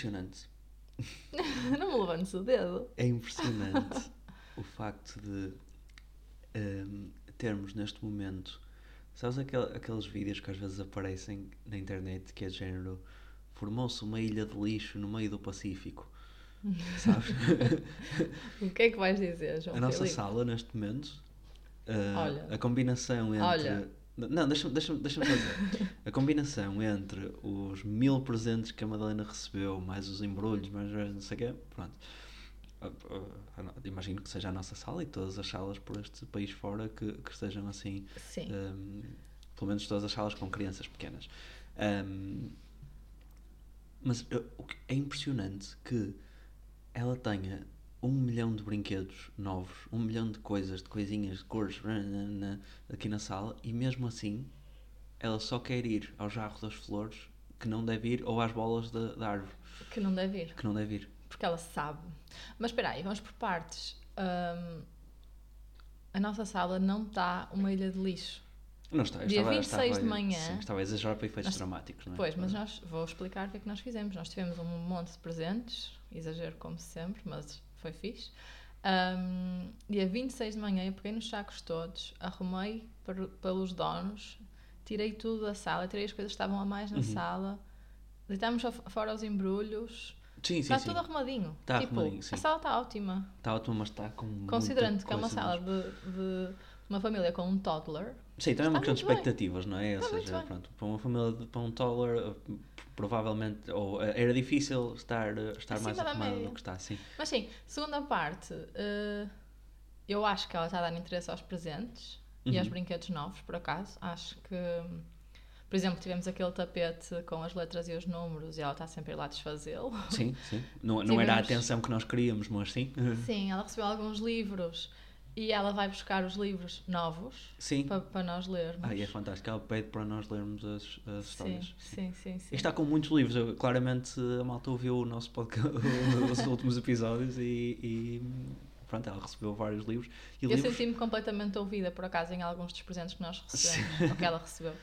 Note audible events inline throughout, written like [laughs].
impressionante. [laughs] não me levantes o dedo. É impressionante o facto de um, termos neste momento. Sabes aquel, aqueles vídeos que às vezes aparecem na internet que é de género formou-se uma ilha de lixo no meio do Pacífico. [laughs] Sabes? o que é que vais dizer, João A nossa sala neste momento, uh, Olha. a combinação entre. Olha. Não, deixa-me deixa deixa dizer. [laughs] A combinação entre os mil presentes que a Madalena recebeu, mais os embrulhos, mais não sei o quê, pronto. Uh, uh, imagino que seja a nossa sala e todas as salas por este país fora que, que estejam assim. Sim. Um, pelo menos todas as salas com crianças pequenas. Um, mas é impressionante que ela tenha um milhão de brinquedos novos, um milhão de coisas, de coisinhas, de cores aqui na sala e mesmo assim ela só quer ir ao jarro das flores que não deve ir ou às bolas da, da árvore Que não deve ir. que não deve ir. Porque ela sabe. Mas espera aí, vamos por partes. Hum, a nossa sala não está uma ilha de lixo. Não está, Dia estava, 26 estava, de manhã. Sim, estava a exagerar para efeitos Nós- dramáticos, não é? Pois, mas nós vou explicar o que é que nós fizemos. Nós tivemos um monte de presentes, exagero como sempre, mas foi fixe. Hum, dia 26 de manhã eu peguei nos sacos todos, arrumei per- pelos donos, tirei tudo da sala, tirei as coisas que estavam a mais na Uhum. sala, deitámos fora os embrulhos, Sim, sim, está sim. tudo arrumadinho. Está tipo, arrumadinho, sim. a sala está ótima. Está ótimo, mas está com Considerando que é uma sala de, de uma família com um toddler, Sim, também é uma questão de muito bem. expectativas, não é? Ou Está seja, pronto, para uma família, de- para um toddler, eh, provavelmente, ou eh, era difícil estar, eh, estar Acima mais da arrumada do que está, sim. Mas sim, segunda parte, eu acho que ela está a dar interesse aos presentes e aos Uhum. brinquedos novos, por acaso. Acho que, por exemplo, tivemos aquele tapete com as letras e os números e ela está sempre a lá desfazê-lo. Sim, sim. Não, não era a Tivemos- atenção que nós queríamos, mas sim. Sim, ela recebeu alguns livros e ela vai buscar os livros novos Sim. para, para nós lermos. Ah, e é fantástico. Ela pede para nós lermos as, as sim, histórias. sim, sim, sim. E está com muitos livros. Eu, claramente a malta ouviu o nosso podcast, [laughs] os últimos episódios e, e, pronto, ela recebeu vários livros. E Eu livros senti-me completamente ouvida, por acaso, em alguns dos presentes que nós recebemos, ou que ela recebeu.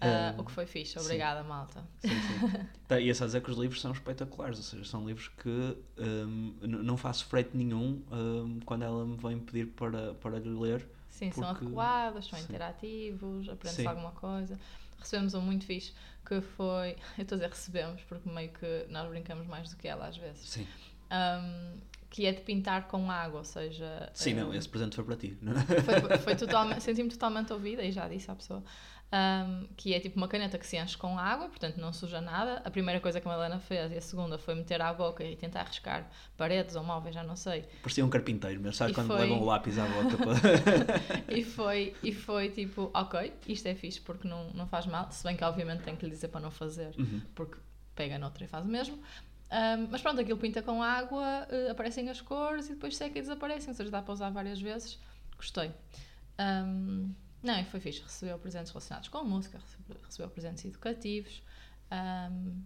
Ah, o que foi fixe. sim. Obrigada, malta. Sim, sim. [laughs] Tá, e é só dizer que os livros são espetaculares, ou seja, são livros que hum, n- não faço freito nenhum hum, quando ela me vem pedir para, para lhe ler. Sim, são Porque- adequados, são sim. interativos, aprende-se Sim. alguma coisa. Recebemos um muito fixe que foi. [laughs] Eu estou a dizer recebemos, porque meio que nós brincamos mais do que ela às vezes. Sim. Um, que é de pintar com água, ou seja. Sim, não, um, esse presente foi para ti. foi, foi totalmente, senti-me totalmente ouvida e já disse à pessoa um, que é tipo uma caneta que se enche com água, portanto não suja nada. A primeira coisa que a Helena fez e a segunda foi meter à boca e tentar riscar paredes ou móveis, já não sei. Parecia um carpinteiro, mas sabe E quando foi- levam o lápis à boca [laughs] para. E foi, e foi tipo, ok, isto é fixe porque não, não faz mal, se bem que obviamente tenho que lhe dizer para não fazer, Uhum. porque pega noutra e faz o mesmo. Um, mas pronto, aquilo pinta com água, eh, aparecem as cores e depois seca e desaparecem, ou seja, dá para usar várias vezes. Gostei. Um, não, e foi fixe. Recebeu presentes relacionados com música, recebeu, presentes educativos. Um,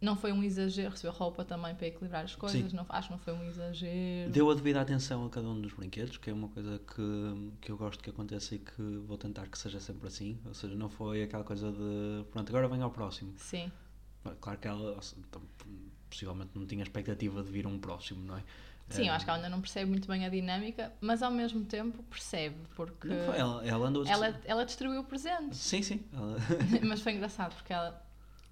não foi um exagero, recebeu roupa também para equilibrar as coisas. Não, acho que não foi um exagero. Deu a devida atenção a cada um dos brinquedos, que é uma coisa que, que eu gosto que aconteça e que vou tentar que seja sempre assim. Ou seja, não foi aquela coisa de pronto, agora vem ao próximo. Sim, Claro que ela então, possivelmente não tinha expectativa de vir um próximo, não é? Sim, eu Eh, acho que ela ainda não percebe muito bem a dinâmica, mas ao mesmo tempo percebe, porque não foi, ela, ela andou. ela, ela distribuiu presentes. Sim, sim. ela- [laughs] [laughs] mas foi engraçado porque ela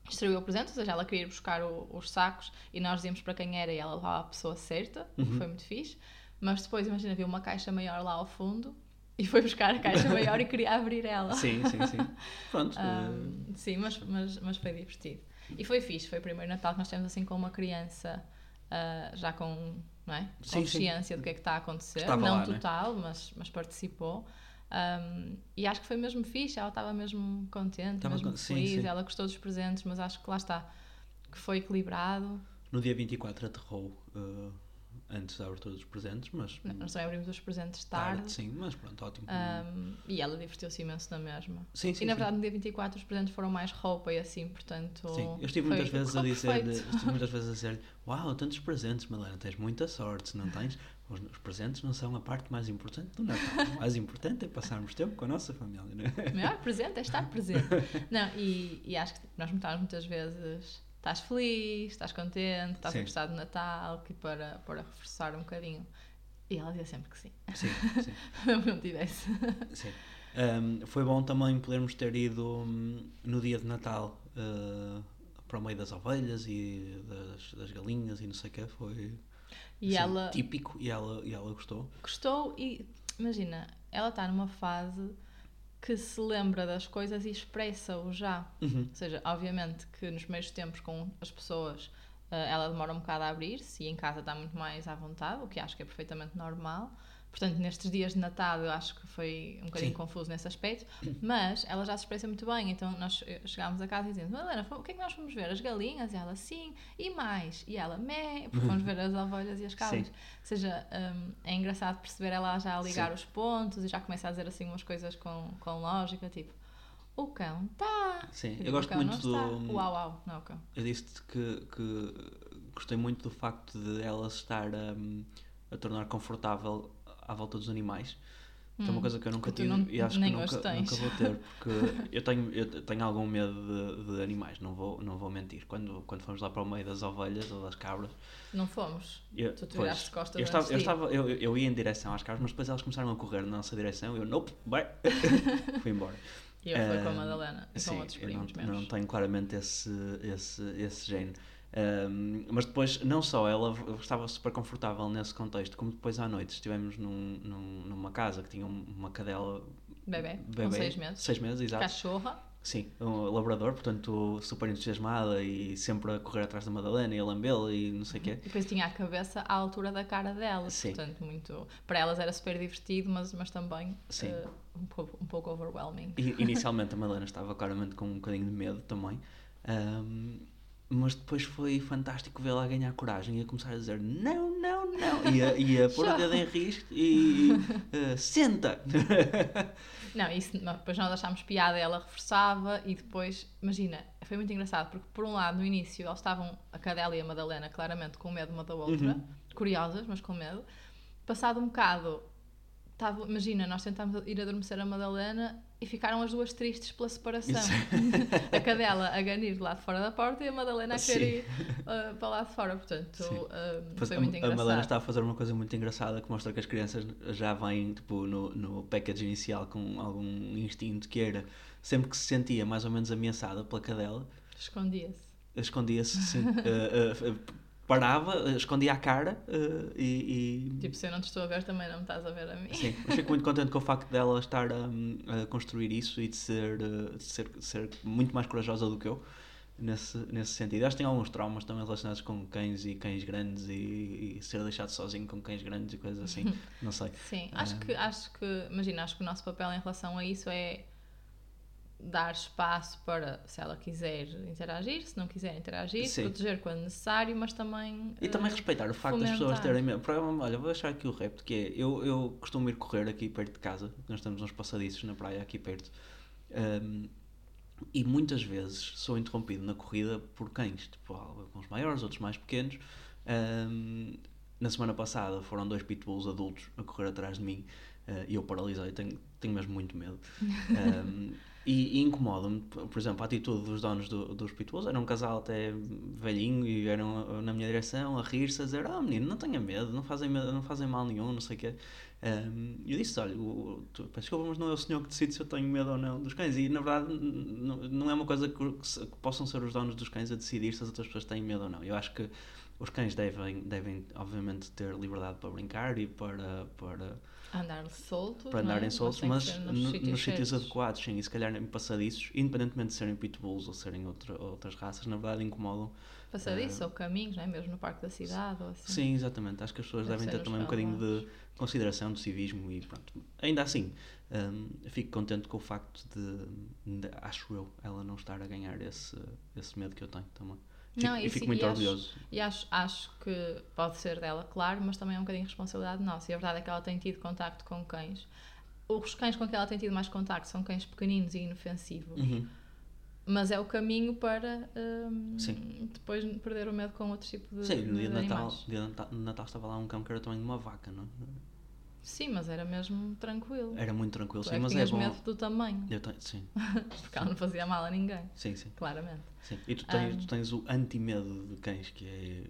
distribuiu presentes, ou seja, ela queria ir buscar o- os sacos e nós dizíamos para quem era e ela levava a pessoa certa, o que Uhum. foi muito fixe. Mas depois, imagina, viu uma caixa maior lá ao fundo e foi buscar a caixa maior e queria abrir ela. [laughs] sim, sim, sim. Pronto. eh, Ahm, sim, mas, mas, mas foi divertido. E foi fixe, foi o primeiro Natal que nós temos assim com uma criança ah, já com não é? Sim, consciência do que é que está a acontecer. Estava não lá, não é? total, mas, mas participou. Ahm, e acho que foi mesmo fixe, ela estava mesmo contente, Estava mesmo sim, feliz, sim. ela gostou dos presentes, mas acho que lá está, que foi equilibrado. no dia 24 aterrou eh, antes da abertura dos presentes, mas. Nós também abrimos os presentes tarde. Sim, mas pronto, ótimo. ahm, e ela divertiu-se imenso na mesma. sim, sim. e na sim. verdade no dia 24 os presentes foram mais roupa e assim, portanto. Sim, eu estive muitas [laughs] vezes a dizer-lhe, estive muitas vezes a dizer Uau, tantos presentes, Madalena, tens muita sorte, se não tens. Os, os presentes não são a parte mais importante do Natal. O mais importante é passarmos tempo com a nossa família, não é? O melhor presente é estar presente. [laughs] Não, e, e acho que nós notamos muitas vezes estás feliz, estás contente, estás Sim. a gostar de Natal, que para, para reforçar um bocadinho. E ela dizia sempre que sim, Sim, [laughs] sim. mesmo não tivesse. Sim. Um, foi bom também podermos ter ido hum, no dia de Natal uh, para o meio das ovelhas e das, das galinhas e não sei o que. Foi E assim, ela típico e ela, e ela gostou. gostou e, imagina, ela está numa fase que se lembra das coisas e expressa-o já. Uhum. Ou seja, obviamente que nos primeiros tempos com as pessoas eh, ela demora um bocado a abrir-se e em casa está muito mais à vontade, o que acho que é perfeitamente normal. Portanto, nestes dias de Natal eu acho que foi um bocadinho Sim. confuso nesse aspecto, [clears throat] mas ela já se expressa muito bem. Então nós eh, chegámos a casa e dizemos: Helena, o que é que nós fomos ver? As galinhas? E ela, sim, e mais? E ela, mé, porque fomos ver as ovelhas e as cabras. Sim. Ou seja, hum, é engraçado perceber ela já a ligar Sim. os pontos e já começa a dizer assim umas coisas com, com lógica, tipo. O cão tá. Sim, digo, eu gosto muito do. está. Uau, uau, não é o cão. Eu disse-te que, que gostei muito do facto de ela estar hum, a tornar confortável à volta dos animais. Que é uma Hum, coisa que eu nunca tive não- e acho que nunca, nunca vou ter, [laughs] porque eu tenho, eu tenho algum medo de, de animais, não vou, não vou mentir. Quando, quando fomos lá para o meio das ovelhas ou das cabras, Não fomos. eu, Tu te pois, costas eu, estava, eu, estava eu, eu ia em direção às cabras, mas depois elas começaram a correr na nossa direção e eu, nope, vai, [laughs] fui embora. E eu fui com a Madalena e com Sim, outros eu não, primos não tenho claramente esse, esse, esse gene. Um, mas depois, não só ela estava super confortável nesse contexto, como depois à noite estivemos num, num- numa casa que tinha um- uma cadela Bebê, bebê, com seis meses. seis meses, exato. Cachorra. Sim, um labrador, portanto super entusiasmada e sempre a correr atrás da Madalena e a lambê-la e não sei o quê. E depois tinha a cabeça à altura da cara dela. Sim. Portanto, muito. Para elas era super divertido, mas, mas também eh, um, pouco, um pouco overwhelming. E, inicialmente a Madalena estava claramente com um bocadinho de medo também. Ahm, mas depois foi fantástico vê-la a ganhar coragem e a começar a dizer não, não, não. E a, e a [laughs] pôr o dedo em risco e [laughs] eh, senta. [laughs] Não, isso, depois nós achámos piada, ela reforçava e depois, imagina, foi muito engraçado porque por um lado no início elas estavam, a Cadela e a Madalena, claramente com medo uma da outra, Uhum. curiosas, mas com medo. Passado um bocado, tava, imagina, nós tentámos ir adormecer a Madalena e ficaram as duas tristes pela separação. [laughs] a Cadela a ganir de lá de fora da porta e a Madalena a querer ir uh, para lá de fora, portanto, uh, foi a, muito a engraçado. Madalena está a fazer uma coisa muito engraçada que mostra que as crianças já vêm tipo, no, no package inicial com algum instinto que era sempre que se sentia mais ou menos ameaçada pela cadela, Escondia-se. escondia-se, sim, [laughs] eh, eh, parava, eh, escondia a cara eh, e, e- Tipo, se eu não te estou a ver, também não me estás a ver a mim. Sim, mas fico muito contente com o facto dela estar a, a construir isso e de ser, eh, de ser, ser muito mais corajosa do que eu nesse, nesse sentido. Acho que tem alguns traumas também relacionados com cães e cães grandes e, e ser deixado sozinho com cães grandes e coisas assim. [laughs] Não sei. Sim, acho que, acho que, imagina, acho que o nosso papel em relação a isso é dar espaço para, se ela quiser interagir, se não quiser interagir, Sim. proteger quando necessário, mas também... E também eh, respeitar o facto das pessoas fomentar. terem medo. Olha, vou deixar aqui o repto que é: eu, eu costumo ir correr aqui perto de casa, nós temos uns passadiços na praia aqui perto, um, e muitas vezes sou interrompido na corrida por cães, tipo, alguns maiores, outros mais pequenos. Um, na semana passada foram dois pitbulls adultos a correr atrás de mim uh, e eu paralisei, tenho, tenho mesmo muito medo. Um, [laughs] e, e incomoda-me, por exemplo, a atitude dos donos do- dos pitbulls. Era um casal até velhinho e eram na minha direção a rir-se, a dizer: Ah, menino, não tenha medo, não fazem, não fazem mal nenhum, não sei o quê. Um, eu disse: Olha, desculpa, mas não é o senhor que decide se eu tenho medo ou não dos cães. E na verdade, n- n- não é uma coisa que, que que possam ser os donos dos cães a decidir se as outras pessoas têm medo ou não. Eu acho que os cães devem, devem obviamente, ter liberdade para brincar e para. para Andar soltos, para é? andarem soltos, tem que mas no- nos sítios, certos. adequados, sim, e se calhar em passadiços, independentemente de serem pitbulls ou serem outra, outras raças, na verdade incomodam. Passadiço Ah. ou caminhos, não é? Mesmo no parque da cidade ou assim. Sim, exatamente. Acho que as pessoas Deve devem ter também um bocadinho de consideração, de civismo e pronto. Ainda assim, hum, fico contente com o facto de, de, acho eu, ela não estar a ganhar esse, esse medo que eu tenho também. Não, e e fico sim, muito e acho- orgulhoso. E acho, acho que pode ser dela, claro, mas também é um bocadinho responsabilidade nossa. E a verdade é que ela tem tido contacto com cães. Os cães com que ela tem tido mais contacto são cães pequeninos e inofensivos. Uhum. Mas é o caminho para Sim. depois perder o medo com outro tipo de, Sim, no dia de Natal, dia de Natal, Natal estava lá um cão que era também de uma vaca, não é? Sim, mas era mesmo tranquilo. Era muito tranquilo, Tu sim, é mas é bom. medo do tamanho, Eu tenho, sim, [laughs] porque ela não fazia mal a ninguém, sim, sim, claramente. sim. E tu tens, Ahm. tu tens o anti-medo de cães, que é.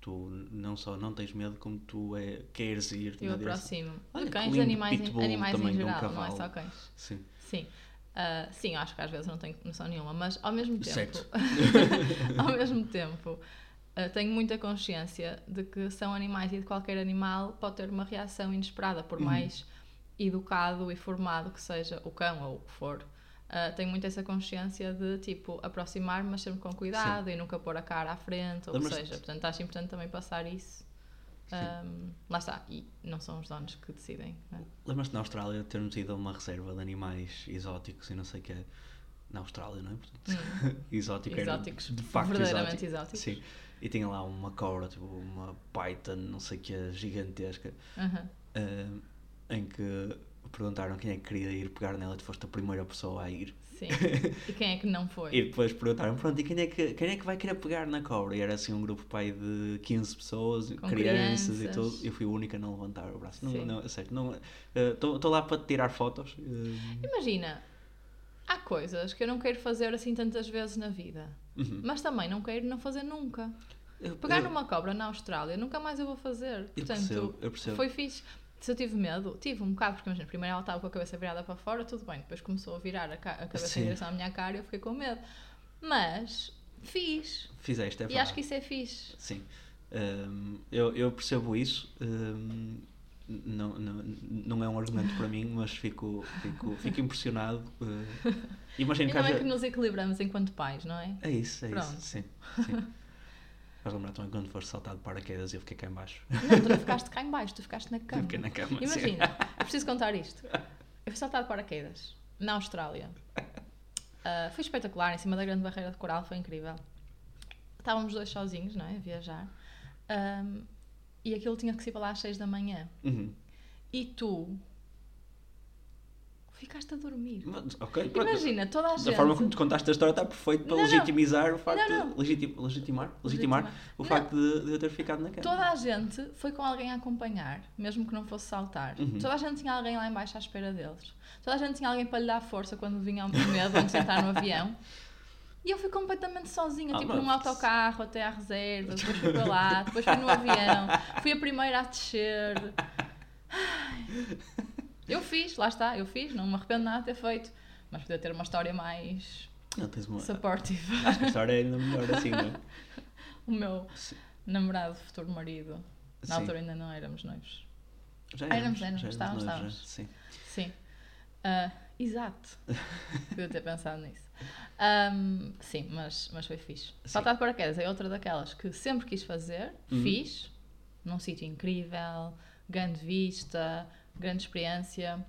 Tu não só não tens medo, como tu é, queres ir Eu aproximo. Olha, de cães, animais, em- pitbull animais em de um geral, não é só cães. Sim. Sim. Ah, sim, acho que às vezes não tenho noção nenhuma, mas ao mesmo tempo, Certo. [laughs] ao mesmo tempo, ah, tenho muita consciência de que são animais e de qualquer animal pode ter uma reação inesperada, por Uhum. mais educado e formado que seja o cão ou o que for. Ah, tenho muito essa consciência de tipo aproximar-me, mas sempre com cuidado e nunca pôr a cara à frente, ou o que seja. Portanto, acho importante também passar isso. Sim. Ahm, lá está, e não são os donos que decidem. é? Lembras-te na Austrália termos ido a uma reserva de animais exóticos e não sei o que é. Na Austrália, não é? Portanto, [laughs] exótico era Exóticos, de facto verdadeiramente exótico. exóticos. Sim. E tinha lá uma cobra, tipo uma python, não sei o que é, gigantesca, Aham. ah, em que perguntaram quem é que queria ir pegar nela e tu foste a primeira pessoa a ir. Sim. E quem é que não foi? [laughs] E depois perguntaram, pronto, e quem é, que, quem é que vai querer pegar na cobra? E era assim um grupo pai de 15 pessoas, Com crianças, e crianças. tudo. Eu fui a única a não levantar o braço. Não, Sim. não, é sério, não. Estou lá para tirar fotos. eh, Imagina, há coisas que eu não quero fazer assim tantas vezes na vida, uhum. mas também não quero não fazer nunca. Eu- Pegar eu- numa cobra na Austrália, nunca mais eu vou fazer. Eu Portanto, percebo, eu percebo. foi fixe. Se eu tive medo, tive um bocado, porque imagina, primeiro ela estava com a cabeça virada para fora, tudo bem, depois começou a virar a, a cabeça Sim. em direção à minha cara e eu fiquei com medo. Mas fiz. Fizeste, é e verdade. acho que isso é fixe. Sim. Hum, eu, eu percebo isso. hum, não, não, não é um argumento para mim, mas fico, fico, fico impressionado. eh, imagino E que não é haja... que nos equilibramos enquanto pais, não é? É isso, é Pronto. isso. Sim, sim. Vais lembrar também quando foste saltado de paraquedas e eu fiquei cá em baixo. Não, tu não ficaste cá em baixo, tu ficaste na cama. Fiquei na cama. sim. Imagina, eu preciso contar isto. Eu fui saltar de paraquedas na Austrália. Ah, foi espetacular, em cima da grande barreira de coral, foi incrível. Estávamos dois sozinhos, não é? A viajar. Ahm, e aquilo tinha que ser para lá às 6 da manhã. Uhum. E tu ficaste a dormir. Mas, ok, pronto. Imagina, toda a Da gente. forma como te contaste a história está perfeito para Não, não. legitimizar o facto Não, não. de legitim- legitimar, legitimar, Legitimar. o Não. facto de, de eu ter ficado na cama. Toda a gente foi com alguém a acompanhar, mesmo que não fosse saltar. Uhum. Toda a gente tinha alguém lá embaixo à espera deles. Toda a gente tinha alguém para lhe dar força quando vinha o [laughs] medo antes de entrar no avião. E eu fui completamente sozinha, Ah, tipo num autocarro até à reserva, depois fui para lá, depois fui no avião, fui a primeira a descer. Eu fiz, lá está, eu fiz, não me arrependo nada de ter feito. Mas podia ter uma história mais Não, tens uma... supportive. Acho que a história é ainda melhor assim, não é? [laughs] O meu Sim. namorado, futuro marido, na Sim. altura ainda não éramos noivos. Já Ah, éramos, já éramos, estávamos, noivos, estávamos. já, Sim. Sim. Ah, exato. [laughs] Podia ter pensado nisso. Ahm, sim, mas, mas foi fixe. Sim. Saltar de paraquedas é outra daquelas que sempre quis fazer, Uhum. fiz, num sítio incrível, grande vista, grande experiência,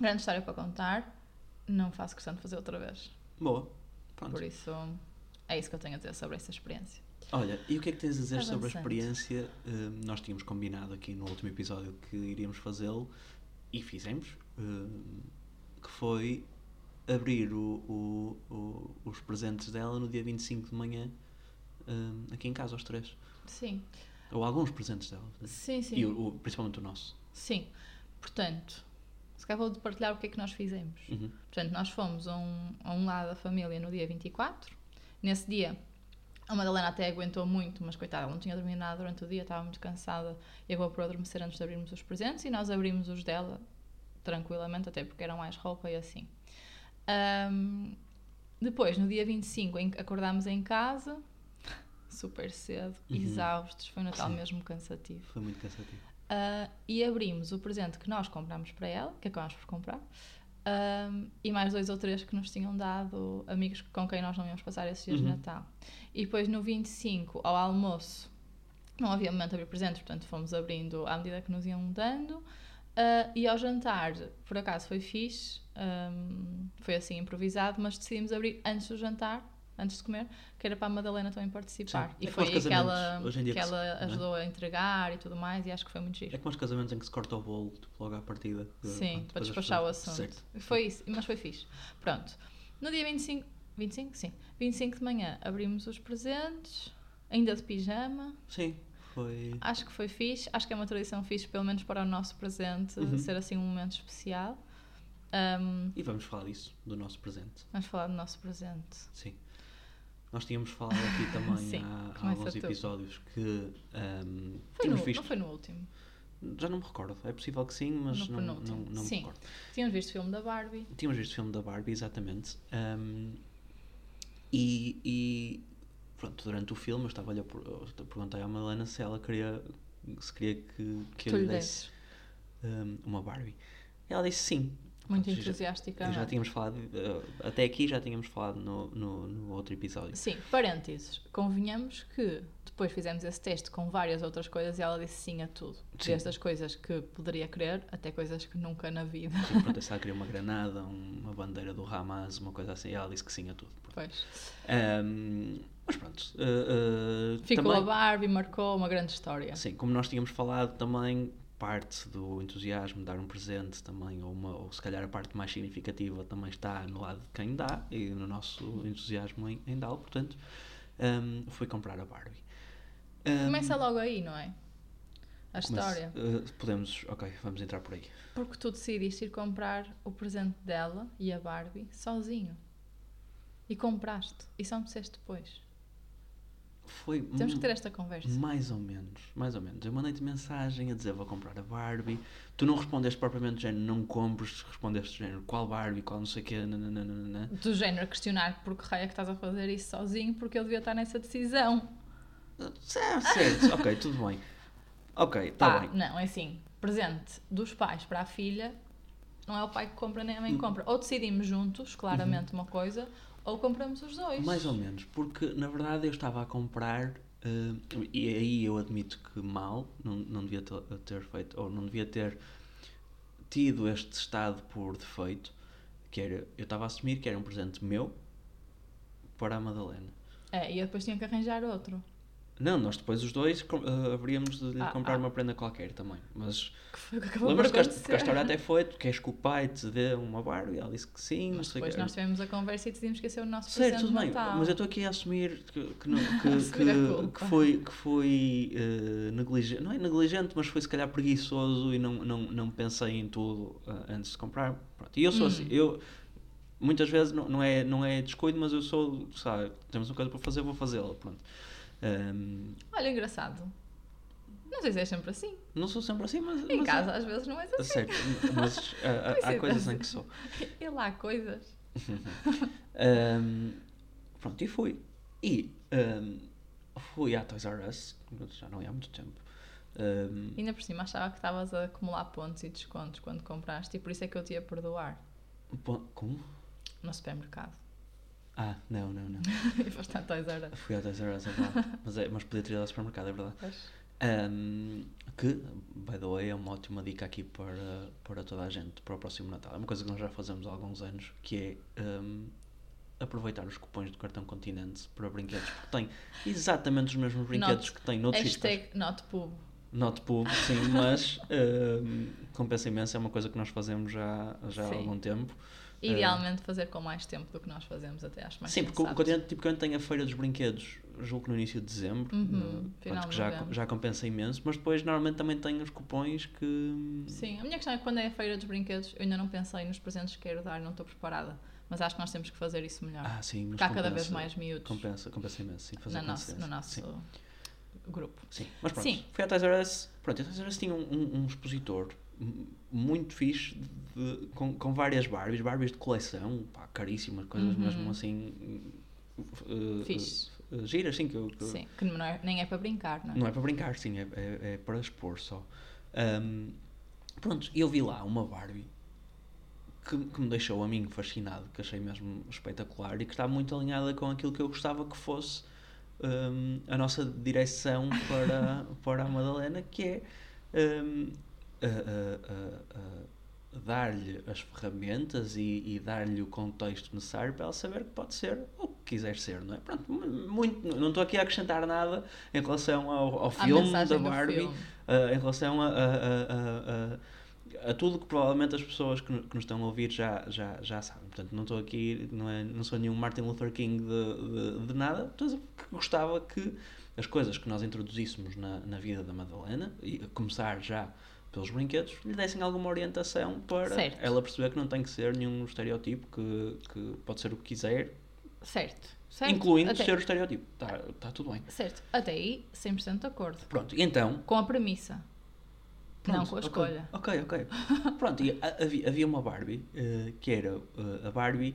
grande história para contar. Não faço questão de fazer outra vez. Boa. Pronto. Por isso, é isso que eu tenho a dizer sobre essa experiência. Olha, e o que é que tens a dizer sobre a experiência? Hum, nós tínhamos combinado aqui no último episódio que iríamos fazê-lo e fizemos, hum, que foi abrir o, o- o- os presentes dela no dia 25 de manhã, hum, aqui em casa, aos três. Sim, Ou alguns presentes dela. sim, sim. E o, o- principalmente o nosso. Sim. Portanto, se calhar vou partilhar o que é que nós fizemos. Uhum. Portanto, nós fomos a um, a um lado da família no dia 24. Nesse dia, a Madalena até aguentou muito, mas coitada, ela não tinha dormido nada durante o dia, estava muito cansada e acabou por adormecer antes de abrirmos os presentes e nós abrimos os dela tranquilamente, até porque eram mais roupa e assim. Ahm, depois, no dia 25, em, acordámos em casa, [laughs] super cedo, Uhum. exaustos, foi um Natal Sim. mesmo cansativo. Foi muito cansativo. Ah, e abrimos o presente que nós comprámos para ela, que acabámos por comprar, ahm, e mais dois ou três que nos tinham dado amigos com quem nós não íamos passar esses dias de Uhum. Natal. E depois no 25, ao almoço, não havia momento de abrir presentes, portanto fomos abrindo à medida que nos iam dando. Ah, e ao jantar, por acaso foi fixe, ahm, foi assim improvisado, mas decidimos abrir antes do jantar, antes de comer, que era para a Madalena também participar. Sim. E É foi aí que ela, hoje em dia que que se- ela é? ajudou a entregar e tudo mais, e acho que foi muito giro. É como os casamentos em que se corta o bolo tipo, logo à partida. Sim, para despachar o assunto. Certo. Foi isso, mas foi fixe. Pronto. No dia 25, 25? Sim. 25 de manhã abrimos os presentes, ainda de pijama. Sim. foi. Acho que foi fixe, acho que é uma tradição fixe, pelo menos para o nosso presente, Uhum. ser assim um momento especial. Um, E vamos falar disso, do nosso presente. vamos falar do nosso presente. Sim. Nós tínhamos falado aqui também [laughs] Sim, há, há alguns episódios que Foi tínhamos no, visto. Não foi no último. Já não me recordo. É possível que sim, mas não, não, não me Sim. recordo. Tínhamos visto o filme da Barbie. Tínhamos visto o filme da Barbie, exatamente. ahm, e, e pronto, durante o filme eu estava a perguntei à Malena se ela queria se queria que, que eu lhe desse ahm, uma Barbie. Ela disse sim. Muito Pronto, já- entusiástica. Já tínhamos falado, eh, até aqui já tínhamos falado no, no, no outro episódio. Sim, parênteses. Convenhamos que depois fizemos esse teste com várias outras coisas e ela disse sim a tudo. Sim. Desde as coisas que poderia querer até coisas que nunca na vida. Sim, pronto, se [laughs] ela queria uma granada, um- uma bandeira do Hamas, uma coisa assim, ela disse que sim a tudo. Pois. Ahm, mas pronto. eh, eh, Ficou também, a Barbie, marcou uma grande história. Sim, como nós tínhamos falado também, parte do entusiasmo de dar um presente também, ou, uma, ou se calhar a parte mais significativa também está no lado de quem dá e no nosso entusiasmo em, em dá-lo, portanto, ahm, fui comprar a Barbie. Ahm, Começa logo aí, não é? A comece- história. eh, podemos, ok, vamos entrar por aí. Porque tu decidiste ir comprar o presente dela e a Barbie sozinho. E compraste. E só me disseste depois. Foi Temos que ter esta conversa. Mais ou menos, mais ou menos. Eu mandei-te mensagem a dizer vou comprar a Barbie. Tu não respondeste propriamente do género, não compres, respondeste do género qual Barbie, qual não sei o quê, nananana. Do género questionar por que raio é que estás a fazer isso sozinho porque ele devia estar nessa decisão. Certo, certo, ok, tudo bem. Ok, está bem. não, é assim. Presente dos pais para a filha, não é o pai que compra nem a Hum. mãe que compra. Ou decidimos juntos, claramente, uma coisa, ou compramos os dois. Mais ou menos, porque na verdade eu estava a comprar, eh, e aí eu admito que mal, não, não devia ter, ter feito, ou não devia ter tido este estado por defeito, que era, eu estava a assumir que era um presente meu para a Madalena. É, e eu depois tinha que arranjar outro. Não, nós depois os dois eh, haveríamos de Ah, comprar ah. uma prenda qualquer também. Mas Que que lembras-te que, que a história até foi: tu queres que o pai te dê uma Barbie? Ela disse que sim, Mas depois quê. nós tivemos a conversa e decidimos que esse é o nosso Certo, tudo bem, mas eu estou aqui a assumir que, que, não- [laughs] que, que- que foi, que foi eh, negligente, não é negligente, mas foi se calhar preguiçoso e não, não, não pensei em tudo eh, antes de comprar. Pronto. E eu sou Hum. assim, eu muitas vezes não, não, é, não é descuido, mas eu sou, sabe, temos uma coisa para fazer, vou fazê-la. Pronto. Ahm, Olha, engraçado. Não sei se é sempre assim. não sou sempre assim, mas. Em mas casa, às vezes, não é [laughs] é, assim. certo, mas ah, há Coincidência. coisas em que sou. [laughs] E lá há coisas. [laughs] Ahm, pronto, e fui. E ahm, fui à Toys R Us, já não é há muito tempo. Ahm, Ainda por cima achava que estavas a acumular pontos e descontos quando compraste e por isso é que eu te ia perdoar como? no supermercado. Ah, não, não, não. [laughs] e foste a Toys R Us. Fui à Toys R Us, é verdade. mas, é, mas podia ter ido ao supermercado, é verdade. Ahm, que, by the way, é uma ótima dica aqui para, para toda a gente, para o próximo Natal. É uma coisa que nós já fazemos há alguns anos, que é ahm, aproveitar os cupons do cartão Continente para brinquedos, porque tem exatamente os mesmos brinquedos Not- que tem noutros. Hashtag not pub. Not pub, sim, mas ahm, compensa imenso, é uma coisa que nós fazemos já, já há algum tempo. Idealmente fazer com mais tempo do que nós fazemos, até acho mais sim, porque o. Continente tipicamente tem a Feira dos Brinquedos, julgo que no início de dezembro, Uhum, no- pronto, que já, novembro. já compensa imenso, mas depois normalmente também tem os cupons que. Sim, a minha questão é que quando é a feira dos brinquedos, eu ainda não pensei nos presentes que quero dar, não estou preparada. Mas acho que nós temos que fazer isso melhor. Ah, sim, mas Porque há cada vez compensa- mais miúdos Compensa, compensa imenso, sim, fazer no nosso, no nosso Sim, grupo. sim. Mas pronto, Sim. fui à Toys R Us, pronto, a Toys R Us tinha um, um, um expositor m- muito fixe de- com, com várias Barbies, Barbies de coleção, pá, caríssimas, coisas Uhum. mesmo assim. uh, Fixe. uh, giras, sim, que eu, que Sim, que não é- nem é para brincar, não é? Não é para brincar, sim, é, é, é para expor só. Ahm, pronto, eu vi lá uma Barbie que, que me deixou a mim fascinado, que achei mesmo espetacular e que está muito alinhada com aquilo que eu gostava que fosse ahm, a nossa direção para, [laughs] para a Madalena, que é ahm, dar-lhe as ferramentas e, e dar-lhe o contexto necessário para ela saber que pode ser o que quiser ser, não é? Pronto, muito, não estou aqui a acrescentar nada em relação ao, ao filme da Barbie, filme. Uh, em relação a, a, a, a, a, tudo que provavelmente as pessoas que, que nos estão a ouvir já, já, já sabem. Portanto, não estou aqui, não, é, não sou nenhum Martin Luther King de, de, de nada, que gostava que as coisas que nós introduzíssemos na, na vida da Madalena, e começar já pelos brinquedos, lhe dessem alguma orientação para Certo. ela perceber que não tem que ser nenhum estereotipo, que, que pode ser o que quiser, Certo. certo. incluindo Até, ser o estereotipo. Está tá tudo bem. Certo. Até aí, 100% de acordo. Pronto, então. Com a premissa. não pronto, com a ok, escolha. Ok, ok. Pronto, e havia, havia uma Barbie eh, que era eh, a Barbie.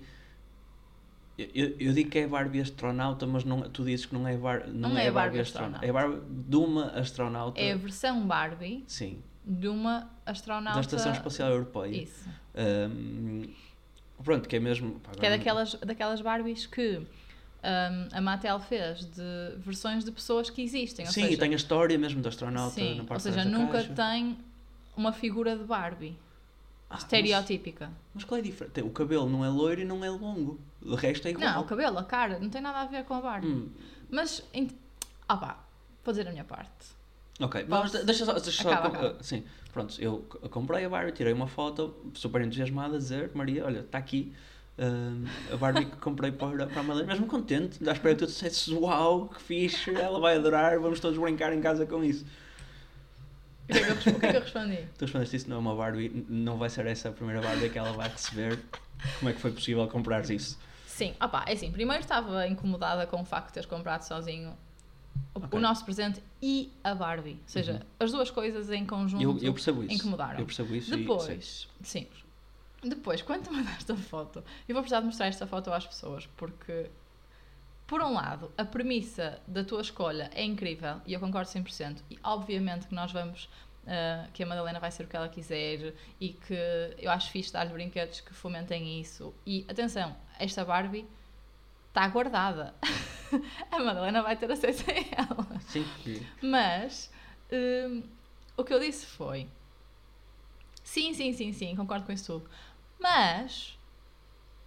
Eu, eu- digo que é Barbie astronauta, mas não, tu dizes que não é, Bar, não Não é, é Barbie, Barbie astronauta. astronauta. É a Barbie de uma astronauta. É a versão Barbie Sim, de uma astronauta. da Estação Espacial Europeia. Isso. Ahm, pronto, que é mesmo. pá, Que é daquelas, daquelas Barbies que hum, a Mattel fez de versões de pessoas que existem. Ou Sim, seja, e tem a história mesmo da astronauta sim, na ou parte seja trás da nunca caixa. tem uma figura de Barbie Ah, mas- estereotípica. Mas, qual é a diferença? O cabelo não é loiro e não é longo. O resto é igual. Não, o cabelo, a cara, não tem nada a ver com a Barbie. Hum, Mas, ent... ah pá, vou dizer a minha parte. Ok, mas deixa só. Deixa só Acaba, ah, sim, pronto, eu comprei a Barbie, tirei uma foto super entusiasmada a dizer: Maria, olha, está aqui ah, a Barbie que comprei para, para a Madalena, mesmo contente, à espera que tu dissesses: Uau, que fixe, ela vai adorar, vamos todos brincar em casa com isso. O que é que eu, o que é que eu respondi? Tu respondeste isso, não é uma Barbie, não vai ser essa a primeira Barbie que ela vai receber. Como é que foi possível comprar isso? Sim, ah pá, é assim, primeiro estava incomodada com o facto de teres comprado sozinho o, Ok. o nosso presente e a Barbie. Ou seja, Uhum. as duas coisas em conjunto. Eu, eu percebo isso. incomodaram. Eu percebo isso e sei. Depois, sim. Depois, quando tu [laughs] mandaste a foto, eu vou precisar de mostrar esta foto às pessoas, porque, por um lado, a premissa da tua escolha é incrível e eu concordo 100%. E obviamente que nós vamos, ah, que a Madalena vai ser o que ela quiser e que eu acho fixe dar-lhe brinquedos que fomentem isso. E atenção, esta Barbie está guardada. [laughs] a Madalena vai ter acesso a ela. Sim, Mas hum, o que eu disse foi: sim, sim, sim, sim, concordo com isso tudo. Mas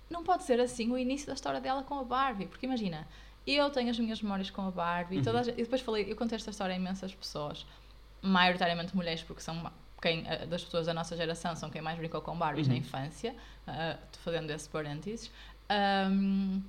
não pode ser assim o início da história dela com a Barbie. Porque imagina, eu tenho as minhas memórias com a Barbie Uhum. toda a gente- e depois falei, eu contei esta história a imensas pessoas, maioritariamente mulheres, porque são quem, eh, das pessoas da nossa geração são quem mais brincou com Barbies na Uhum. infância, ah, fazendo esse parênteses. Ahm,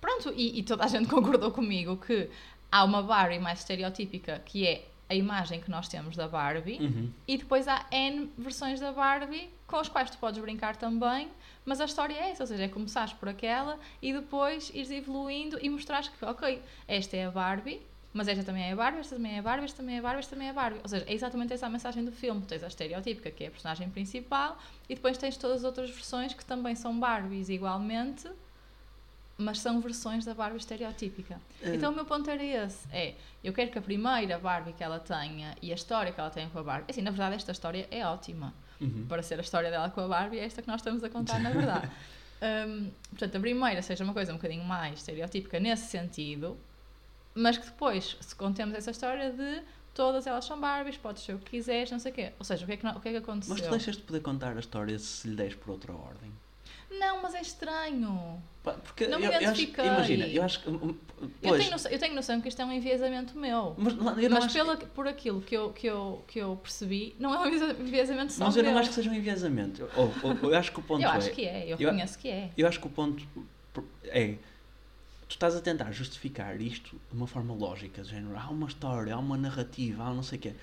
pronto, e, e toda a gente [laughs] concordou comigo que há uma Barbie mais estereotípica que é a imagem que nós temos da Barbie Uhum. e depois há N versões da Barbie com as quais tu podes brincar também, mas a história é essa, ou seja, é começares por aquela e depois ires evoluindo e mostrares que, ok, esta é a Barbie, mas esta também é a Barbie, esta também é a Barbie, esta também é a Barbie, esta também é a Barbie. Ou seja, é exatamente essa a mensagem do filme. Tens a estereotípica, que é a personagem principal, e depois tens todas as outras versões que também são Barbies igualmente, mas são versões da Barbie estereotípica. Eh, Então o meu ponto era esse, é, eu quero que a primeira Barbie que ela tenha e a história que ela tem com a Barbie, assim, na verdade esta história é ótima, uhum. para ser a história dela com a Barbie, é esta que nós estamos a contar na [laughs] verdade. Hum, portanto, a primeira seja uma coisa um bocadinho mais estereotípica nesse sentido, mas que depois, se contemos essa história de todas elas são Barbies, podes ser o que quiseres, não sei o quê. Ou seja, o que é que, o que, é que aconteceu? Mas tu deixas de poder contar a história se lhe des por outra ordem. Não, mas é estranho. Porque Não me eu, eu acho, identifiquei. imagina, eu acho que. Eu Pois, tenho, noção, eu tenho noção que isto é um enviesamento meu. mas eu não mas pela, por aquilo que eu, que, eu, que eu percebi, não é um enviesa- enviesamento só mas eu não meu. acho que seja um enviesamento. Ou, ou- eu acho que o ponto Eu é. acho que é, eu eu- reconheço que é. Eu acho que o ponto é. Tu estás a tentar justificar isto de uma forma lógica, de género, há uma história, há uma narrativa, há não sei o quê.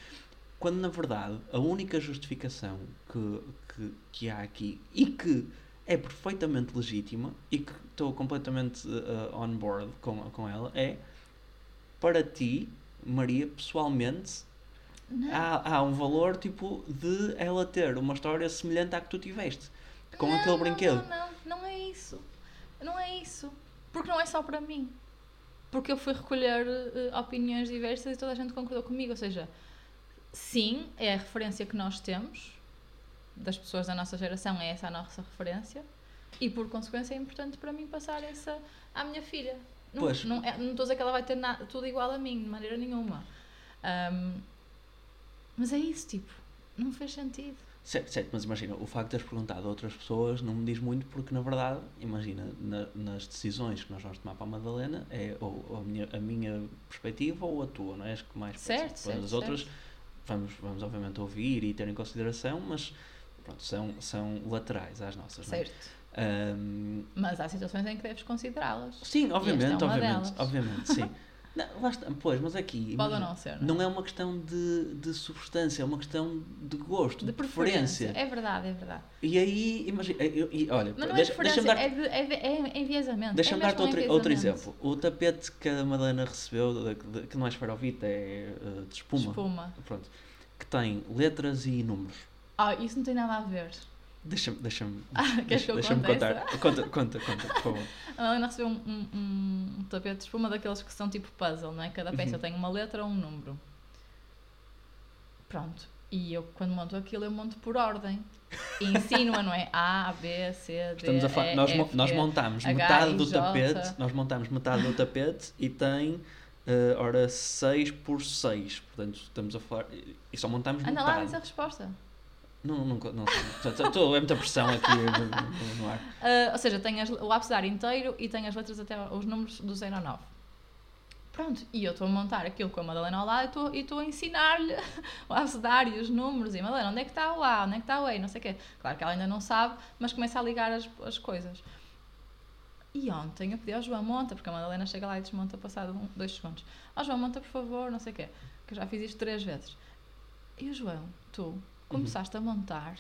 Quando na verdade a única justificação que, que, que há aqui e que é perfeitamente legítima e que estou completamente uh, on board com, com ela é para ti, Maria, pessoalmente, Não. há, há um valor tipo de ela ter uma história semelhante à que tu tiveste com Não, aquele não, brinquedo. Não, não, não é isso. Não é isso. Porque não é só para mim. Porque eu fui recolher eh, opiniões diversas e toda a gente concordou comigo. Ou seja, sim, é a referência que nós temos das pessoas da nossa geração, é essa a nossa referência. E por consequência é importante para mim passar essa à minha filha. Não, Pois. não, é- não estou a dizer que ela vai ter nada, tudo igual a mim, de maneira nenhuma. Ahm, mas é isso, tipo, não fez sentido. Certo, certo, mas imagina, o facto de teres perguntado a outras pessoas não me diz muito porque, na verdade, imagina, na- nas decisões que nós vamos tomar para a Madalena, é ou, ou a, minha, a minha perspectiva ou a tua, não é? As que mais Certo, certo, As outras, certo. vamos, vamos obviamente ouvir e ter em consideração, mas pronto, são, são laterais às nossas, não é? Certo. Ahm, Mas há situações em que deves considerá-las. sim, obviamente, é obviamente, delas. obviamente, sim. [laughs] Não, lá está, pois, mas aqui. Pode ou não ser, não Não é uma questão de, de substância, é uma questão de gosto, De de, preferência. preferência. É verdade, é verdade. E aí, imagina. eu- e olha, Mas não deixa- é deixa-me dar, é, de, é, de, é enviesamento. deixa-me é dar-te outro, outro exemplo. O tapete que a Madalena recebeu, de- que não é esferovite, é eh, de espuma. Espuma. Pronto. Que tem letras e números. Ah, isso não tem nada a ver. Deixa-me deixa-me [laughs] Ah, deixa-me contar. Conta, conta, conta, por favor. A Helena recebeu um, um, um, um tapete de espuma daqueles que são tipo puzzle, não é? Cada peça Uhum. tem uma letra ou um número. Pronto. E eu, quando monto aquilo, eu monto por ordem. E [laughs] ensino-a, não é? A, B, C, D, Estamos a falar, E, nós, F, nós montamos H, metade do J. tapete, nós montamos metade do [laughs] tapete e tem, eh, ora, 6 por 6. Portanto, estamos a falar. E só montamos Anda lá, diz metade. a resposta. Não, não, não, Estou é muita pressão aqui no, no- ar. Ah, ou seja, tem as- o abecedário inteiro e tem as letras até os números do 0 ao 9. Pronto, e eu estou a montar aquilo com a Madalena ao lado e estou- a ensinar-lhe o abecedário os números. E Madalena, onde é que está o A? Onde é que está o E? Não sei o quê. Claro que ela ainda não sabe, mas começa a ligar as, as coisas. E ontem eu pedi ao João Monta, porque a Madalena chega lá e desmonta passado um, dois segundos. Ó João Monta, por favor, não sei o quê. Que eu já fiz isto três vezes. E o João, tu, começaste a montar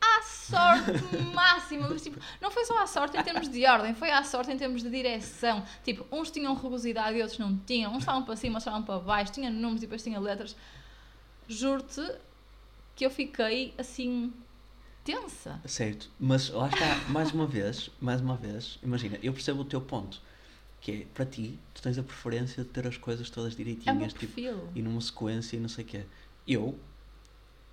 à sorte máxima. Mas, tipo, não foi só à sorte em termos de ordem, foi à sorte em termos de direção. Tipo, uns tinham rugosidade e outros não tinham. Uns estavam para cima, outros estavam para baixo. Tinha números e depois tinha letras. Juro-te que eu fiquei assim tensa. Certo, mas lá está, mais uma vez, mais uma vez, imagina, eu percebo o teu ponto, que é, para ti, tu tens a preferência de ter as coisas todas É direitinhas, tipo, perfil. e numa sequência e não sei o quê. Eu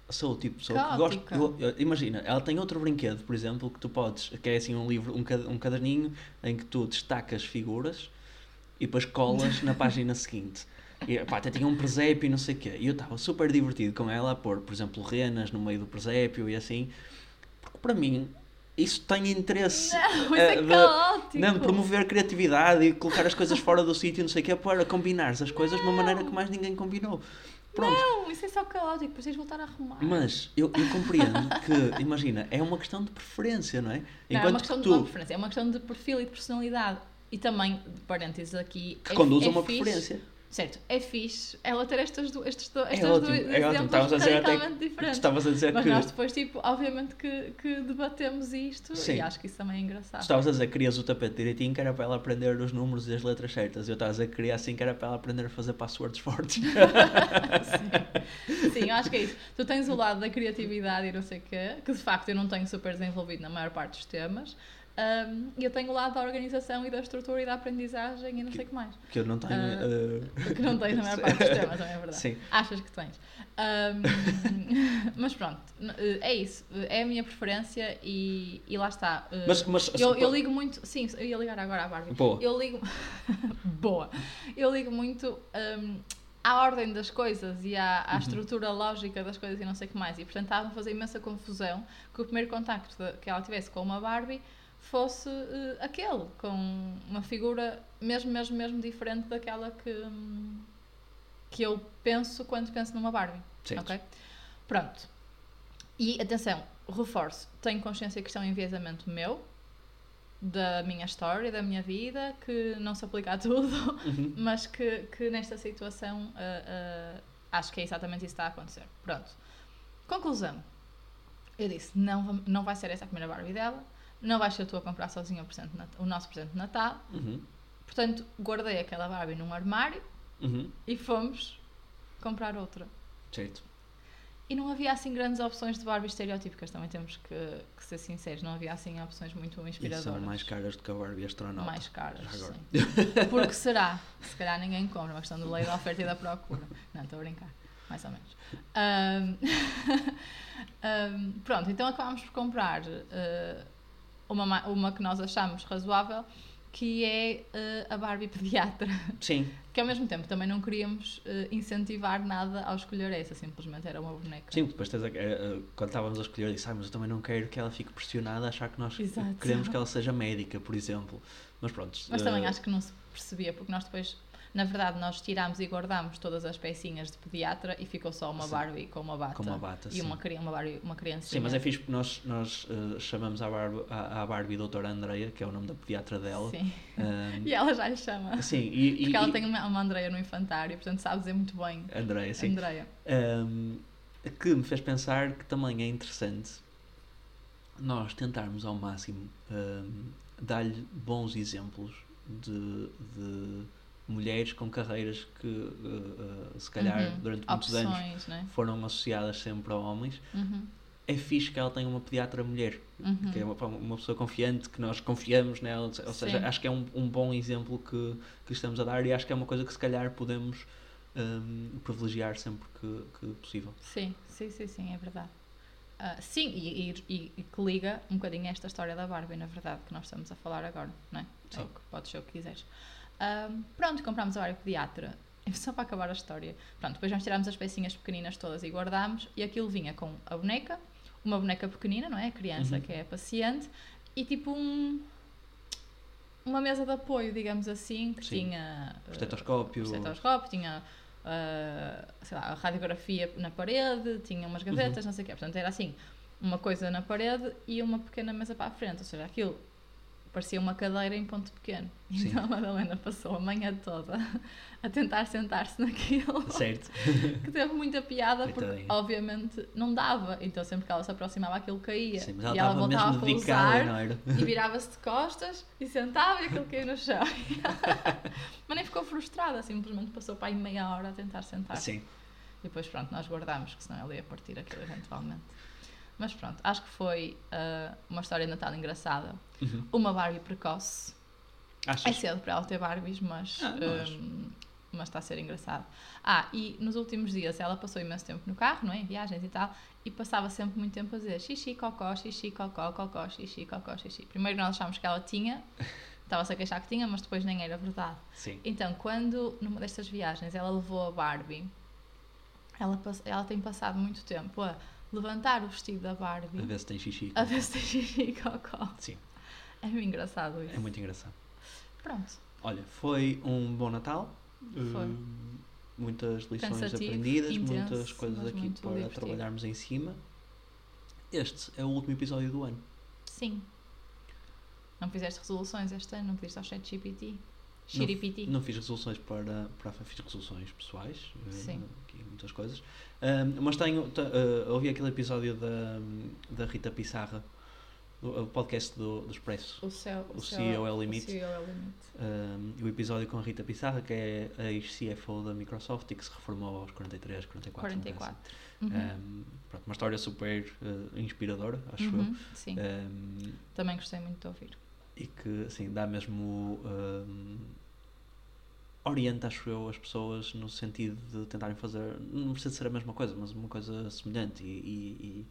sou o tipo de pessoa que. Caótica. eu- eu- imagina, ela tem outro brinquedo, por exemplo, que tu podes, que é assim um livro, um, cad- um caderninho em que tu destacas figuras e depois colas na [laughs] página seguinte. E, pá, até tinha um presépio e não sei o quê. E eu estava super divertido com ela a pôr, por exemplo, renas no meio do presépio e assim. Porque para mim, isso tem interesse. Não, isso eh, é de- caótico. não, promover criatividade e colocar as coisas fora do sítio, não sei o quê, para combinares as coisas de uma maneira que mais ninguém combinou. Pronto. Não, isso é só caótico, precisas voltar a arrumar. Mas eu, eu compreendo que, [laughs] imagina, é uma questão de preferência, não é? Não, é uma Enquanto questão que de tu, preferência, é uma questão de perfil e de personalidade. E também, parênteses aqui, que é, conduz é a uma fixe- preferência. Certo, é fixe ela ter estas, du- estes, do- É estas ótimo, dois é ótimo. exemplos Estavas a dizer até diferentes. estavas a dizer Mas que nós depois, tipo, obviamente que, que debatemos isto Sim. e acho que isso também é engraçado. estavas a dizer que querias o tapete direitinho, que era para ela aprender os números e as letras certas. Eu estava a dizer que queria assim, que era para ela aprender a fazer passwords fortes. [laughs] Sim. Sim, eu acho que é isso. Tu tens o lado da criatividade e não sei o quê, que de facto eu não tenho super desenvolvido na maior parte dos temas. Um, eu tenho o lado da organização e da estrutura e da aprendizagem e não sei o que mais. que eu não tenho. Ah, eh, Que não tens na maior [laughs] parte dos temas, também é verdade. Sim. Achas que tens. Um, [laughs] mas pronto, n- é isso. É a minha preferência e, e lá está. Uh, Mas, mas eu, eu ligo muito. Sim, eu ia ligar agora à Barbie. Boa. Eu ligo. [laughs] Boa. Eu ligo muito um, à ordem das coisas e à, à Uhum. estrutura lógica das coisas e não sei o que mais. E portanto estava a fazer imensa confusão que o primeiro contacto que ela tivesse com uma Barbie fosse uh, aquele, com uma figura mesmo, mesmo, mesmo diferente daquela que, que eu penso quando penso numa Barbie. Certo. Ok? Pronto. E atenção, reforço, tenho consciência que isto é um enviesamento meu, da minha história, da minha vida, que não se aplica a tudo, Uhum. [laughs] mas que, que nesta situação ah, ah, acho que é exatamente isso que está a acontecer. Pronto. Conclusão. Eu disse, não, não vai ser essa a primeira Barbie dela, não vais ser tu a comprar sozinha o, o nosso presente de Natal, Uhum. portanto guardei aquela Barbie num armário Uhum. e fomos comprar outra. Certo. E não havia assim grandes opções de Barbie estereotípicas, também temos que, que ser sinceros, não havia assim opções muito E inspiradoras. são mais caras do que a Barbie astronauta. Mais caras, agora. sim. [laughs] Porque será? Se calhar ninguém compra, uma questão do lei da oferta e da procura. Não, estou a brincar, mais ou menos. Ahm, [laughs] ahm, pronto, então acabámos por comprar eh, uma, ma- uma que nós achamos razoável, que é eh, a Barbie pediatra. Sim. [laughs] Que ao mesmo tempo também não queríamos eh, incentivar nada ao escolher essa, simplesmente era uma boneca. Sim, depois tens a, quando estávamos a escolher, eu disse, ah, mas eu também não quero que ela fique pressionada a achar que nós Exato. queremos que ela seja médica, por exemplo. Mas pronto. Mas também eh, acho que não se percebia, porque nós depois. Na verdade, nós tirámos e guardámos todas as pecinhas de pediatra e ficou só uma Sim. Barbie com uma bata. Com uma bata, e uma, uma, Barbie, uma criança. Sim, mas é fixe porque nós, nós eh, chamamos à Barbie, à, à Barbie Doutora Andreia, que é o nome da pediatra dela. Sim. Ahm, E ela já lhe chama. sim, e, e, Porque ela e- tem uma, uma Andreia no infantário, portanto sabe dizer muito bem. Andreia, sim. Andreia. Um, que me fez pensar que também é interessante nós tentarmos ao máximo um, dar-lhe bons exemplos de, de mulheres com carreiras que uh, uh, se calhar Uhum. durante muitos anos Opções, né? foram associadas sempre a homens. Uhum. É fixe que ela tenha uma pediatra mulher, Uhum. que é uma, uma pessoa confiante, que nós confiamos nela. Ou seja, Sim. acho que é um, um bom exemplo que, que estamos a dar e acho que é uma coisa que se calhar podemos um, privilegiar sempre que, que possível. Sim, sim, sim, sim, é verdade. Ah, sim, e, e, e- que liga um bocadinho a esta história da Barbie, na verdade, que nós estamos a falar agora, não é? Sim. Ou que podes ser o que quiseres. Ah, pronto, comprámos a Barbie pediatra. [laughs] Só para acabar a história. Pronto, depois nós tirámos as pecinhas pequeninas todas e guardámos, e aquilo vinha com a boneca, uma boneca pequenina, não é? A criança Uhum. que é a paciente, e tipo um. Uma mesa de apoio, digamos assim, que Sim. tinha. ah, Estetoscópio. o estetoscópio, tinha ah, sei lá, a radiografia na parede, tinha umas gavetas, não sei o quê. Portanto, era assim, uma coisa na parede e uma pequena mesa para a frente. Ou seja, aquilo parecia uma cadeira em ponto pequeno. Sim. Então a Madalena passou a manhã toda [laughs] a tentar sentar-se naquilo. Certo. [laughs] Que teve muita piada porque, obviamente, não dava. Então, sempre que ela se aproximava, aquilo caía. Sim, mas ela e ela voltava a pousar e virava-se de costas e sentava e aquilo caiu no chão. [laughs] Mas nem ficou frustrada, simplesmente passou para aí meia hora a tentar sentar. Sim. E depois, pronto, nós guardámos, que senão ela ia partir aquilo eventualmente. Mas pronto, acho que foi ah, uma história de Natal engraçada. Uhum. Uma Barbie precoce. É Achas? cedo para ela ter Barbies, mas, Ah, acho. hum, mas está a ser engraçado. Ah, e nos últimos dias ela passou imenso tempo no carro, não é? Em viagens e tal, e passava sempre muito tempo a dizer xixi, cocó, xixi, cocó, cocó, xixi, cocó, xixi. Primeiro nós achámos que ela tinha, [laughs] estava-se a queixar que tinha, mas depois nem era verdade. Sim. Então, quando numa destas viagens ela levou a Barbie, ela, ela tem passado muito tempo a levantar o vestido da A Barbie ver se tem xixi. a ver se tem xixi e cocó. Sim, É muito engraçado isso. é muito engraçado. Pronto. Olha, foi um bom Natal. Foi. Hum, muitas lições Cansativo, aprendidas, intenso, muitas coisas aqui para divertido. trabalharmos em cima. Este é o último episódio do ano. Sim. Não fizeste resoluções este ano? Não pediste ao chat GPT? Xiripiti? Não fiz resoluções para, para fiz resoluções pessoais, eh, Sim. aqui muitas coisas. Ahm, mas tenho, te- eh, ouvi aquele episódio da, da Rita Pissarra, o, o podcast do, do Expresso. O céu, O CEO é o limite. O CEO é o limite. Um, o episódio com a Rita Pissarra, que é a ex-CFO da Microsoft e que se reformou aos 43, 44. não é 44. assim? Uhum. Um, pronto, uma história super eh, inspiradora, acho Uhum, Sim, eu. Um, também gostei muito de ouvir. E que assim, dá mesmo. um, orienta, acho eu, as pessoas no sentido de tentarem fazer. Não precisa ser a mesma coisa, mas uma coisa semelhante. E, e-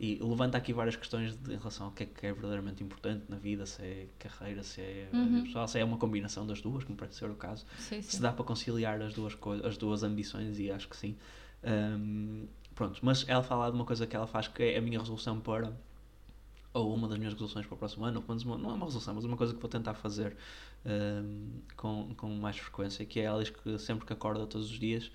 e- e levanta aqui várias questões de- em relação ao que é que é verdadeiramente importante na vida, se é carreira, se é Uhum. pessoal, se é uma combinação das duas, como parece ser o caso Sim, se sim. dá para conciliar as duas, coi- as duas ambições e acho que sim. Ahm, pronto, mas ela fala de uma coisa que ela faz que é a minha resolução para, ou uma das minhas resoluções para o próximo ano, ou pelo menos uma, não é uma resolução, mas uma coisa que vou tentar fazer ahm, com, com mais frequência, que é ela diz que sempre que acorda todos os dias,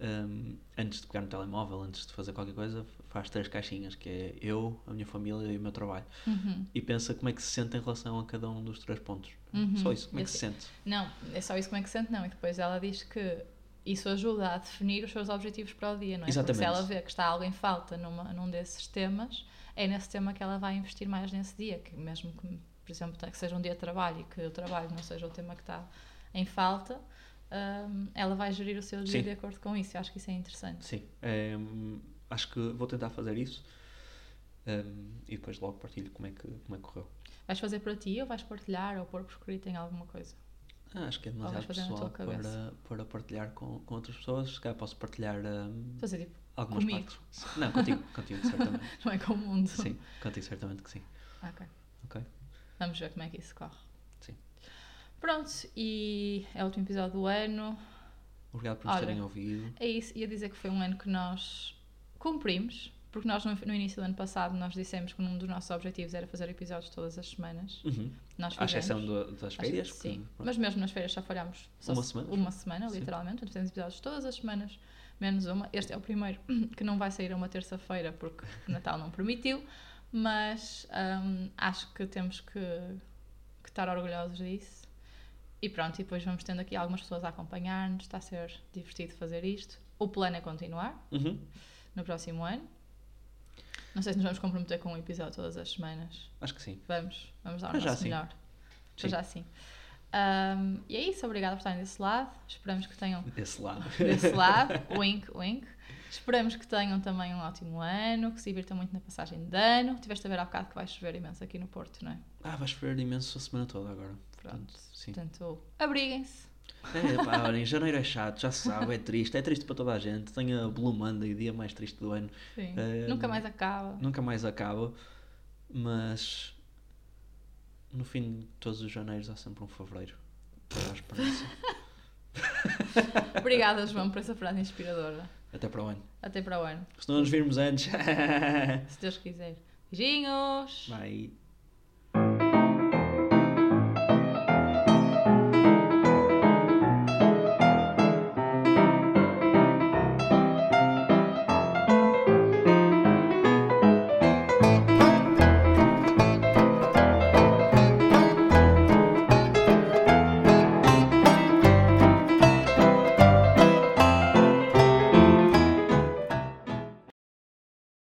ahm, antes de pegar no telemóvel, antes de fazer qualquer coisa, faz três caixinhas, que é eu, a minha família e o meu trabalho. Uhum. E pensa como é que se sente em relação a cada um dos três pontos. Uhum. Só isso, como é que se sente? Não, é só isso como é que se sente, não. E depois ela diz que isso ajuda a definir os seus objetivos para o dia, não é? Porque Exatamente. se ela vê que está algo em falta numa, num desses temas, é nesse tema que ela vai investir mais nesse dia, que mesmo que, por exemplo, que seja um dia de trabalho e que o trabalho não seja o tema que está em falta, hum, ela vai gerir o seu dia Sim. de acordo com isso. Eu acho que isso é interessante. Sim, ehm, acho que vou tentar fazer isso ehm, e depois logo partilho como é que, como é que correu. Vais fazer para ti ou vais partilhar ou pôr por escrito em alguma coisa? Ah, acho que é demasiado pessoal para, para partilhar com, com outras pessoas. Se calhar posso partilhar ehm, Fazer tipo, algumas comigo. partes. Não, contigo, contigo, certamente. [laughs] não é com o mundo. Sim, contigo, certamente que sim. Ok. Ok. Vamos ver como é que isso corre. Sim. Pronto, e é o último episódio do ano. Obrigado por nos Olha, terem ouvido. É isso, ia dizer que foi um ano que nós cumprimos, porque nós no, no início do ano passado nós dissemos que um dos nossos objetivos era fazer episódios todas as semanas. Uhum. Nós À fizemos. exceção do- das Acho que férias. Sim, que- mas mesmo nas feiras só falhámos Uma se- semana? Uma semana, Sim. literalmente. Portanto, temos episódios todas as semanas, menos uma. Este é o primeiro [clears throat] que não vai sair a uma terça-feira porque Natal não permitiu, mas hum, acho que temos que, que estar orgulhosos disso. E pronto, e depois vamos tendo aqui algumas pessoas a acompanhar-nos, está a ser divertido fazer isto. O plano é continuar Uhum. no próximo ano. Não sei se nos vamos comprometer com um episódio todas as semanas. Acho que sim. Vamos, vamos dar o já nosso sim. melhor. Sim. Já sim. Ahm, e é isso, obrigada por estarem desse lado. Esperamos que tenham Desse lado. desse [laughs] lado. wink, wink. Esperamos que tenham também um ótimo ano, que se divirtam muito na passagem de ano. Tiveste a ver há bocado que vai chover imenso aqui no Porto, não é? Ah, vais chover imenso a semana toda agora. Portanto, sim. Portanto, abriguem-se. É, pá, [laughs] olhem, janeiro é chato, já se sabe, é triste. É triste para toda a gente. Tem a Blue Monday, o dia mais triste do ano. Sim. Nunca mais acaba. Nunca mais acaba. Mas no fim de todos os janeiros há sempre um fevereiro. Para a esperança. Obrigada, João, por essa frase inspiradora. Até para o ano. Até para o ano, Se não nos virmos antes. se Deus quiser. Beijinhos! Bye.